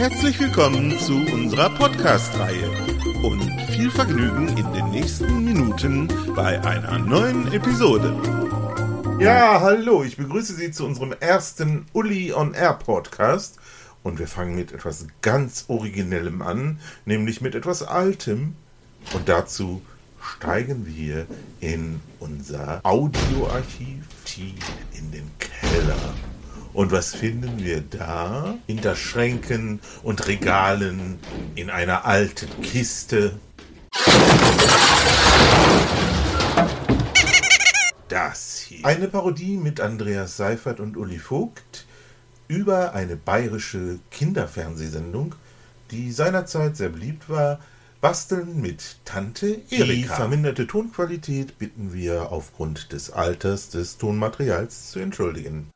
Herzlich willkommen zu unserer Podcast-Reihe und viel Vergnügen in den nächsten Minuten bei einer neuen Episode. Ja, hallo, ich begrüße Sie zu unserem ersten Uli on Air Podcast und wir fangen mit etwas ganz Originellem an, nämlich mit etwas Altem. Und dazu steigen wir in unser Audioarchiv tief in den Keller. Und was finden wir da? Hinter Schränken und Regalen in einer alten Kiste. Das hier. Eine Parodie mit Andreas Seifert und Uli Vogt über eine bayerische Kinderfernsehsendung, die seinerzeit sehr beliebt war, Basteln mit Tante Erika. Die verminderte Tonqualität bitten wir aufgrund des Alters des Tonmaterials zu entschuldigen.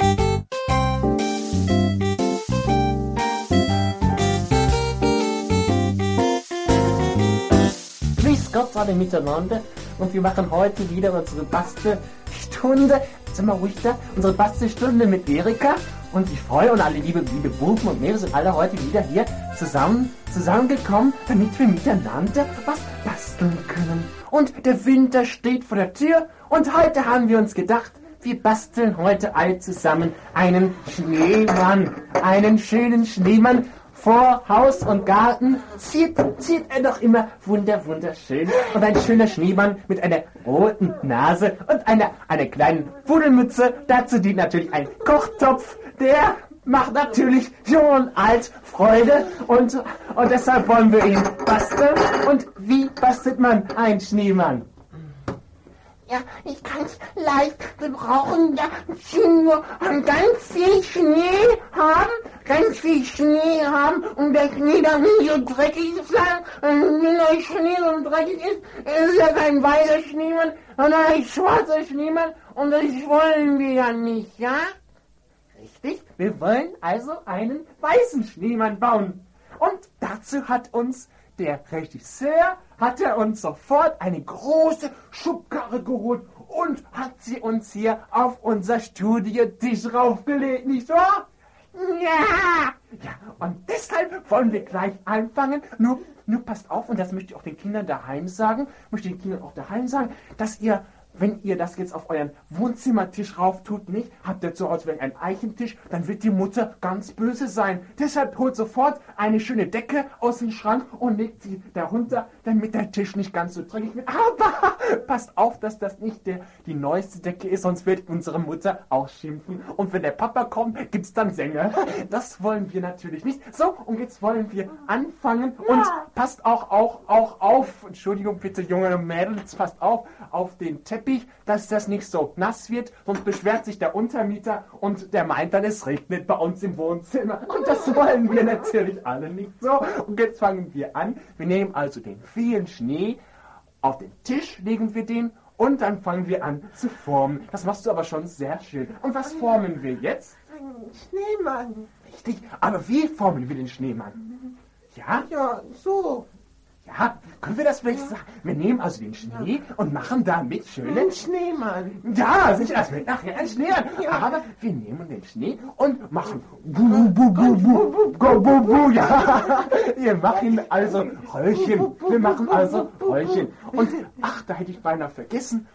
Alle miteinander und wir machen heute wieder unsere Bastelstunde. Sind wir ruhig da? Unsere Bastelstunde mit Erika und ich freue und alle liebe, liebe Buben und Mädels sind alle heute wieder hier zusammen, zusammengekommen, damit wir miteinander was basteln können. Und der Winter steht vor der Tür und heute haben wir uns gedacht, wir basteln heute alle zusammen einen Schneemann. Einen schönen Schneemann vor Haus und Garten zieht, zieht er doch immer wunder, wunderschön. Und ein schöner Schneemann mit einer roten Nase und einer, einer kleinen Pudelmütze. Dazu dient natürlich ein Kochtopf, der macht natürlich jung und alt Freude und, und deshalb wollen wir ihn basteln. Und wie bastelt man einen Schneemann? Ja, ich kann's leicht. Wir brauchen ja nur ganz viel Schnee haben, ganz viel Schnee haben und der Schnee dann nicht so dreckig sein. Wenn der Schnee so dreckig ist, ist ja kein weißer Schneemann, sondern ein schwarzer Schneemann und das wollen wir ja nicht, ja? Richtig, wir wollen also einen weißen Schneemann bauen. Und dazu hat uns der Regisseur hat er uns sofort eine große Schubkarre geholt und hat sie uns hier auf unser Studiotisch raufgelegt, nicht wahr? Ja! Ja, und deshalb wollen wir gleich anfangen. Nur, nur passt auf, und das möchte ich auch den Kindern daheim sagen, möchte den Kindern auch daheim sagen, dass ihr wenn ihr das jetzt auf euren Wohnzimmertisch rauf tut, nicht, habt ihr zu Hause einen Eichentisch, dann wird die Mutter ganz böse sein. Deshalb holt sofort eine schöne Decke aus dem Schrank und legt sie darunter, damit der Tisch nicht ganz so dreckig wird. Aber passt auf, dass das nicht der, die neueste Decke ist, sonst wird unsere Mutter auch schimpfen. Und wenn der Papa kommt, gibt's dann Sänger. Das wollen wir natürlich nicht. So, und jetzt wollen wir anfangen und passt auch, auch, auch auf, Entschuldigung bitte, junge Mädels, passt auf, auf den Teppich Teppich, dass das nicht so nass wird, sonst beschwert sich der Untermieter und der meint dann, es regnet bei uns im Wohnzimmer. Und das wollen wir natürlich alle nicht so. Und jetzt fangen wir an. Wir nehmen also den vielen Schnee, auf den Tisch legen wir den und dann fangen wir an zu formen. Das machst du aber schon sehr schön. Und was formen wir jetzt? Ein Schneemann. Richtig, aber wie formen wir den Schneemann? Ja? Ja, so. Ja, können wir das vielleicht sagen? Wir nehmen also den Schnee und machen damit schönen Ein Schneemann. Ja, sicher, es wird nachher ein Schneemann. Aber wir nehmen den Schnee und machen bu bu bu bu bu bu bu ja. Wir machen also Röllchen. Wir machen also Röllchen. Und ach, da hätte ich beinahe vergessen.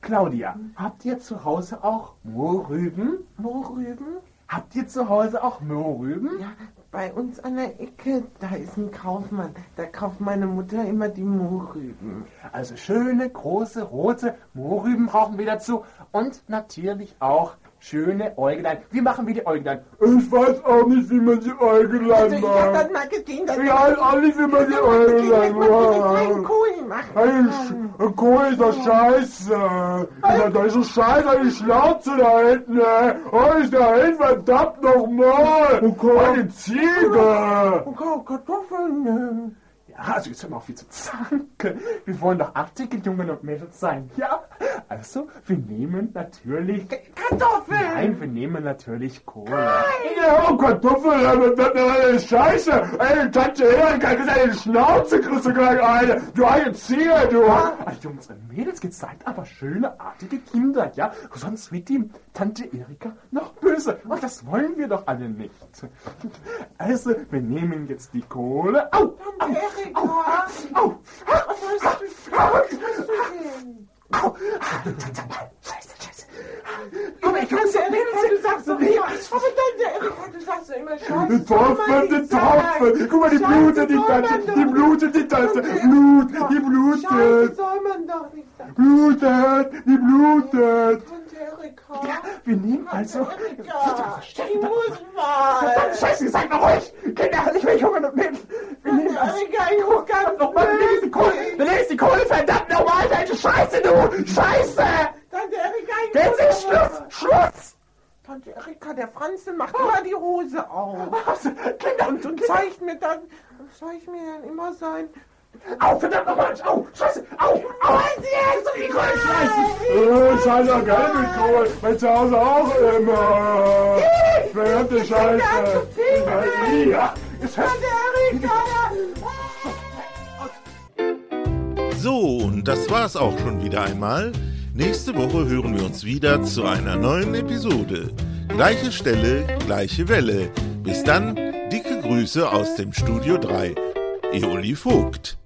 Claudia, habt ihr zu Hause auch Mohrrüben? Mohrrüben? Habt ihr zu Hause auch Mohrrüben? Ja, bei uns an der Ecke, da ist ein Kaufmann. Da kauft meine Mutter immer die Mohrrüben. Also schöne, große, rote Mohrrüben brauchen wir dazu. Und natürlich auch schöne Äuglein. Wie machen wir die Äuglein? Ich weiß auch nicht, wie man die Äugelein Also ich hab das macht. mal gesehen, dass Ich weiß auch nicht, wie man die Äugelein einen macht. Kohl machen. Ein Sch- ein Kohl ist doch scheiße. Ja, da ist so scheiße die Schnauze da hinten. ey. Oh, ist da hin, verdammt nochmal. Eine Ziege. Oh, Kartoffeln. Also jetzt hör mal auf, wie zu zanken. Wir wollen doch artige Jungen und Mädels sein, ja? Also, wir nehmen natürlich... Kartoffeln. Nein, wir nehmen natürlich Kohle. Ja, oh, Kartoffeln, das ist Scheiße. Ey, Tante Erika, das ist eine Schnauze, kriegst du gleich eine. Du eine Ziege, du. Ah, Jungs und Mädels, jetzt seid aber schöne, artige Kinder, ja? Sonst wird die Tante Erika noch böse. Und das wollen wir doch alle nicht. Also, wir nehmen jetzt die Kohle. Au! Au! Erika. Au! Au! Was hast du, was hast du denn? Au! Scheiße, scheiße. Aber ich kann es ja Du sagst immer, aber dann, Erika, du sagst doch immer Scheiße. Die Tropfen, die Tropfen. Guck mal, die Scheiße blutet, die Tante. Die blutet, die Tante. Blut, die Scheiße blutet. soll man doch nicht sagen. Blutet, die blutet. Erika. Ja, wir nehmen also... Erika. Ich muss mal. Verdammt, Scheiße, seid mal ruhig! Kinder, nicht mehr Jungen und ich muss ganz Nochmal, du nimmst die Kohle! Nimmst die Kohle, verdammt nochmal, deine Scheiße, du! Scheiße! Tante Erika, ich Jetzt ist Schluss! Schluss! Tante Erika, der Franzl macht immer die Hose auf. Also, Kinder, Und, und zeigt mir dann, zeigt mir dann immer sein. Au, verdammt nochmal! Au, Scheiße! Au, au! Jetzt die Kohle schmeißen! Äh, auch gerne mit Kohl. Bei zu Hause auch immer. Verdammte Scheiße. Ja, jetzt hörst das war's auch schon wieder einmal. Nächste Woche hören wir uns wieder zu einer neuen Episode. Gleiche Stelle, gleiche Welle. Bis dann, dicke Grüße aus dem Studio 3. Eoli Vogt.